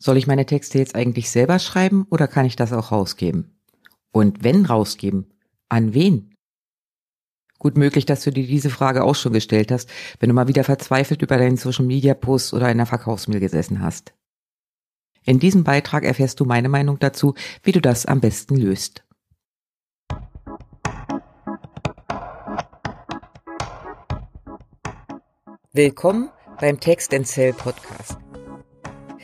Soll ich meine Texte jetzt eigentlich selber schreiben oder kann ich das auch rausgeben? Und wenn rausgeben, an wen? Gut möglich, dass du dir diese Frage auch schon gestellt hast, wenn du mal wieder verzweifelt über deinen Social Media Post oder einer Verkaufsmail gesessen hast. In diesem Beitrag erfährst du meine Meinung dazu, wie du das am besten löst. Willkommen beim Text Cell Podcast.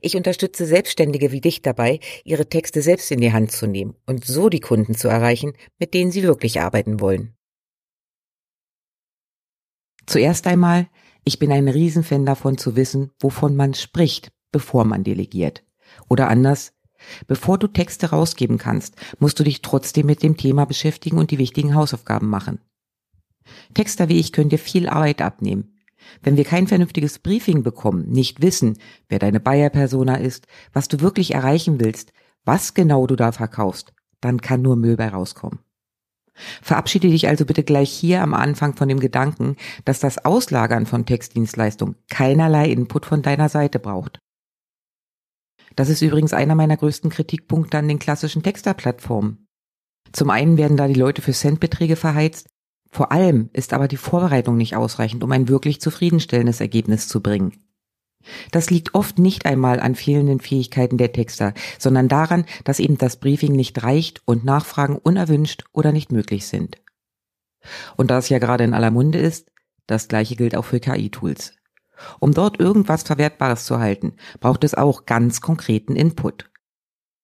Ich unterstütze Selbstständige wie dich dabei, ihre Texte selbst in die Hand zu nehmen und so die Kunden zu erreichen, mit denen sie wirklich arbeiten wollen. Zuerst einmal, ich bin ein Riesenfan davon zu wissen, wovon man spricht, bevor man delegiert. Oder anders, bevor du Texte rausgeben kannst, musst du dich trotzdem mit dem Thema beschäftigen und die wichtigen Hausaufgaben machen. Texter wie ich können dir viel Arbeit abnehmen. Wenn wir kein vernünftiges Briefing bekommen, nicht wissen, wer deine Buyer-Persona ist, was du wirklich erreichen willst, was genau du da verkaufst, dann kann nur Müll bei rauskommen. Verabschiede dich also bitte gleich hier am Anfang von dem Gedanken, dass das Auslagern von Textdienstleistungen keinerlei Input von deiner Seite braucht. Das ist übrigens einer meiner größten Kritikpunkte an den klassischen Texterplattformen. Zum einen werden da die Leute für Centbeträge verheizt vor allem ist aber die Vorbereitung nicht ausreichend, um ein wirklich zufriedenstellendes Ergebnis zu bringen. Das liegt oft nicht einmal an fehlenden Fähigkeiten der Texter, sondern daran, dass eben das Briefing nicht reicht und Nachfragen unerwünscht oder nicht möglich sind. Und da es ja gerade in aller Munde ist, das gleiche gilt auch für KI-Tools. Um dort irgendwas Verwertbares zu halten, braucht es auch ganz konkreten Input.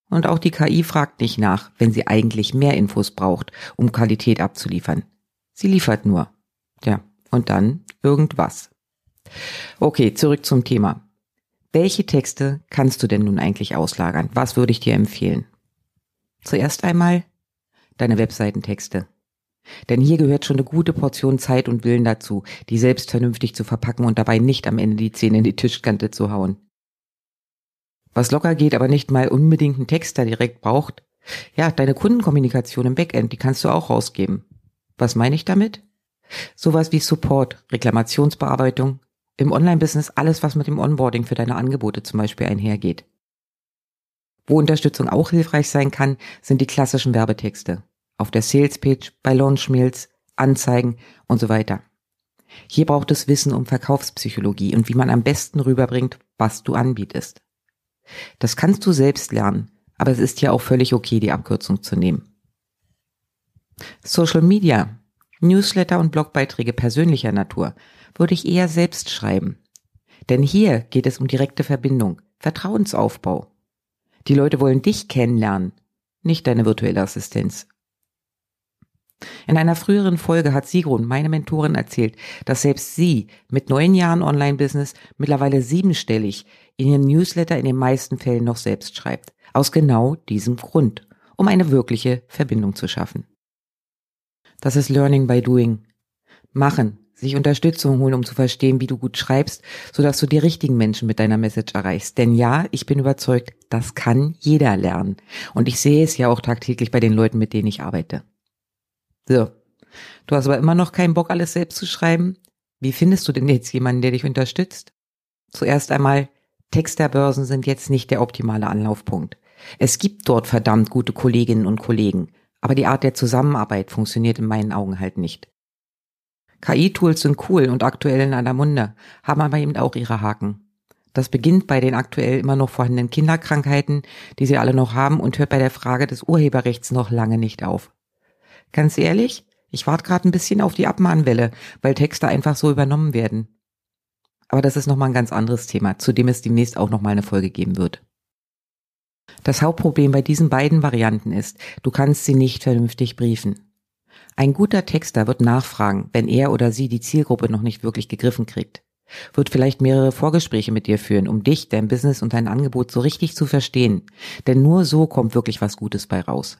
Und auch die KI fragt nicht nach, wenn sie eigentlich mehr Infos braucht, um Qualität abzuliefern. Sie liefert nur. Ja, und dann irgendwas. Okay, zurück zum Thema. Welche Texte kannst du denn nun eigentlich auslagern? Was würde ich dir empfehlen? Zuerst einmal deine Webseitentexte. Denn hier gehört schon eine gute Portion Zeit und Willen dazu, die selbst vernünftig zu verpacken und dabei nicht am Ende die Zähne in die Tischkante zu hauen. Was locker geht, aber nicht mal unbedingt einen Texter direkt braucht, ja, deine Kundenkommunikation im Backend, die kannst du auch rausgeben. Was meine ich damit? Sowas wie Support, Reklamationsbearbeitung, im Online-Business alles, was mit dem Onboarding für deine Angebote zum Beispiel einhergeht. Wo Unterstützung auch hilfreich sein kann, sind die klassischen Werbetexte. Auf der Sales-Page, bei Launch-Mails, Anzeigen und so weiter. Hier braucht es Wissen um Verkaufspsychologie und wie man am besten rüberbringt, was du anbietest. Das kannst du selbst lernen, aber es ist ja auch völlig okay, die Abkürzung zu nehmen. Social Media, Newsletter und Blogbeiträge persönlicher Natur würde ich eher selbst schreiben. Denn hier geht es um direkte Verbindung, Vertrauensaufbau. Die Leute wollen dich kennenlernen, nicht deine virtuelle Assistenz. In einer früheren Folge hat Sigrun, meine Mentorin, erzählt, dass selbst sie mit neun Jahren Online-Business mittlerweile siebenstellig in ihren Newsletter in den meisten Fällen noch selbst schreibt. Aus genau diesem Grund, um eine wirkliche Verbindung zu schaffen. Das ist Learning by Doing. Machen, sich Unterstützung holen, um zu verstehen, wie du gut schreibst, sodass du die richtigen Menschen mit deiner Message erreichst. Denn ja, ich bin überzeugt, das kann jeder lernen. Und ich sehe es ja auch tagtäglich bei den Leuten, mit denen ich arbeite. So. Du hast aber immer noch keinen Bock, alles selbst zu schreiben? Wie findest du denn jetzt jemanden, der dich unterstützt? Zuerst einmal, Texterbörsen sind jetzt nicht der optimale Anlaufpunkt. Es gibt dort verdammt gute Kolleginnen und Kollegen. Aber die Art der Zusammenarbeit funktioniert in meinen Augen halt nicht. KI-Tools sind cool und aktuell in aller Munde, haben aber eben auch ihre Haken. Das beginnt bei den aktuell immer noch vorhandenen Kinderkrankheiten, die sie alle noch haben und hört bei der Frage des Urheberrechts noch lange nicht auf. Ganz ehrlich, ich warte gerade ein bisschen auf die Abmahnwelle, weil Texte einfach so übernommen werden. Aber das ist nochmal ein ganz anderes Thema, zu dem es demnächst auch nochmal eine Folge geben wird. Das Hauptproblem bei diesen beiden Varianten ist, du kannst sie nicht vernünftig briefen. Ein guter Texter wird nachfragen, wenn er oder sie die Zielgruppe noch nicht wirklich gegriffen kriegt. wird vielleicht mehrere Vorgespräche mit dir führen, um dich, dein Business und dein Angebot so richtig zu verstehen. Denn nur so kommt wirklich was Gutes bei raus.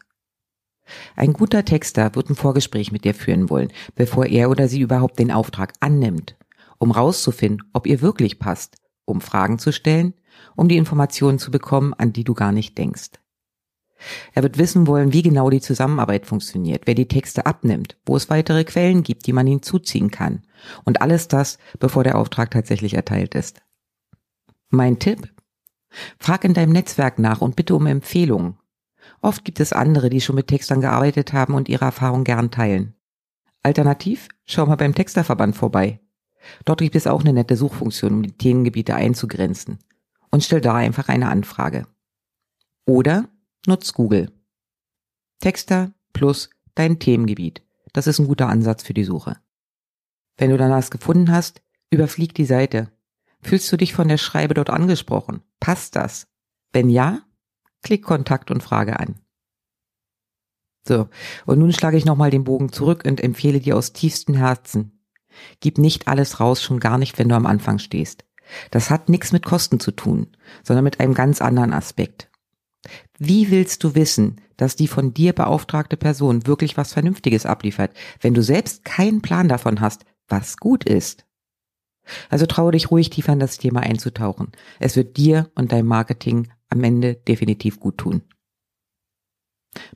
Ein guter Texter wird ein Vorgespräch mit dir führen wollen, bevor er oder sie überhaupt den Auftrag annimmt, um rauszufinden, ob ihr wirklich passt, um Fragen zu stellen, um die Informationen zu bekommen, an die du gar nicht denkst. Er wird wissen wollen, wie genau die Zusammenarbeit funktioniert, wer die Texte abnimmt, wo es weitere Quellen gibt, die man hinzuziehen kann. Und alles das, bevor der Auftrag tatsächlich erteilt ist. Mein Tipp? Frag in deinem Netzwerk nach und bitte um Empfehlungen. Oft gibt es andere, die schon mit Textern gearbeitet haben und ihre Erfahrung gern teilen. Alternativ, schau mal beim Texterverband vorbei. Dort gibt es auch eine nette Suchfunktion, um die Themengebiete einzugrenzen. Und stell da einfach eine Anfrage. Oder Nutz Google. Texter plus dein Themengebiet. Das ist ein guter Ansatz für die Suche. Wenn du dann was gefunden hast, überflieg die Seite. Fühlst du dich von der Schreibe dort angesprochen? Passt das? Wenn ja, klick Kontakt und Frage an. So, und nun schlage ich nochmal den Bogen zurück und empfehle dir aus tiefstem Herzen. Gib nicht alles raus, schon gar nicht, wenn du am Anfang stehst. Das hat nichts mit Kosten zu tun, sondern mit einem ganz anderen Aspekt. Wie willst du wissen, dass die von dir beauftragte Person wirklich was Vernünftiges abliefert, wenn du selbst keinen Plan davon hast, was gut ist? Also traue dich ruhig tiefer in das Thema einzutauchen. Es wird dir und deinem Marketing am Ende definitiv gut tun.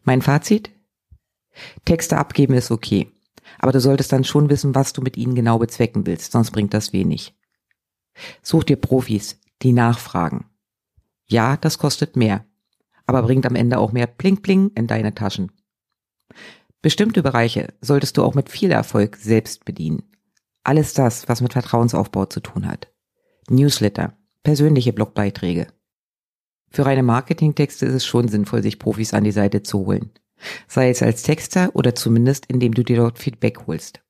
Mein Fazit? Texte abgeben ist okay. Aber du solltest dann schon wissen, was du mit ihnen genau bezwecken willst, sonst bringt das wenig. Such dir Profis, die nachfragen. Ja, das kostet mehr aber bringt am Ende auch mehr Pling Pling in deine Taschen. Bestimmte Bereiche solltest du auch mit viel Erfolg selbst bedienen. Alles das, was mit Vertrauensaufbau zu tun hat. Newsletter, persönliche Blogbeiträge. Für reine Marketingtexte ist es schon sinnvoll, sich Profis an die Seite zu holen. Sei es als Texter oder zumindest, indem du dir dort Feedback holst.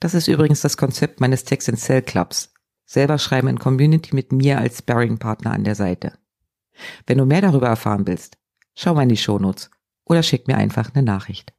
Das ist übrigens das Konzept meines Text and Sell Clubs. Selber schreiben in Community mit mir als Sparring-Partner an der Seite. Wenn du mehr darüber erfahren willst, schau mal in die Shownotes oder schick mir einfach eine Nachricht.